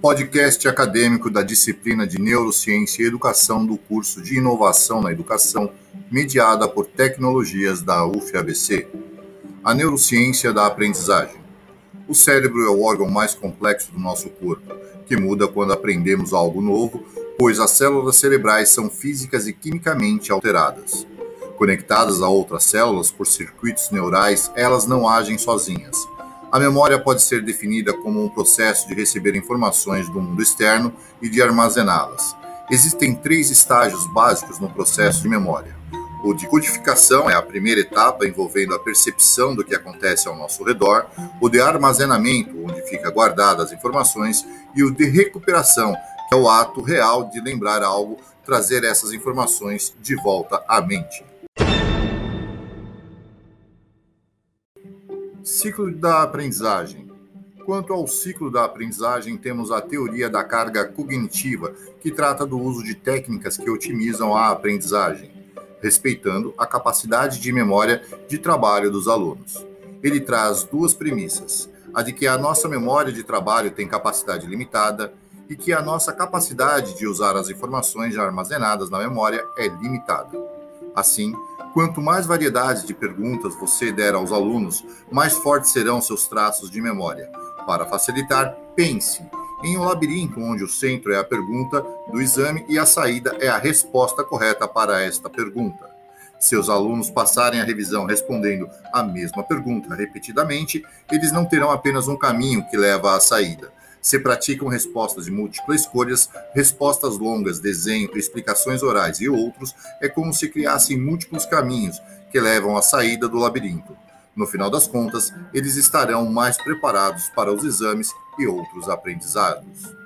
podcast acadêmico da disciplina de Neurociência e Educação do curso de Inovação na Educação, mediada por Tecnologias da UFABC. A neurociência da aprendizagem. O cérebro é o órgão mais complexo do nosso corpo, que muda quando aprendemos algo novo, pois as células cerebrais são físicas e quimicamente alteradas. Conectadas a outras células por circuitos neurais, elas não agem sozinhas a memória pode ser definida como um processo de receber informações do mundo externo e de armazená-las. Existem três estágios básicos no processo de memória. O de codificação é a primeira etapa envolvendo a percepção do que acontece ao nosso redor, o de armazenamento, onde fica guardadas as informações, e o de recuperação, que é o ato real de lembrar algo, trazer essas informações de volta à mente. Ciclo da aprendizagem. Quanto ao ciclo da aprendizagem, temos a teoria da carga cognitiva, que trata do uso de técnicas que otimizam a aprendizagem, respeitando a capacidade de memória de trabalho dos alunos. Ele traz duas premissas: a de que a nossa memória de trabalho tem capacidade limitada e que a nossa capacidade de usar as informações já armazenadas na memória é limitada. Assim, Quanto mais variedade de perguntas você der aos alunos, mais fortes serão seus traços de memória. Para facilitar, pense em um labirinto onde o centro é a pergunta do exame e a saída é a resposta correta para esta pergunta. Se os alunos passarem a revisão respondendo a mesma pergunta repetidamente, eles não terão apenas um caminho que leva à saída, se praticam respostas de múltiplas escolhas, respostas longas, desenho, explicações orais e outros, é como se criassem múltiplos caminhos que levam à saída do labirinto. No final das contas, eles estarão mais preparados para os exames e outros aprendizados.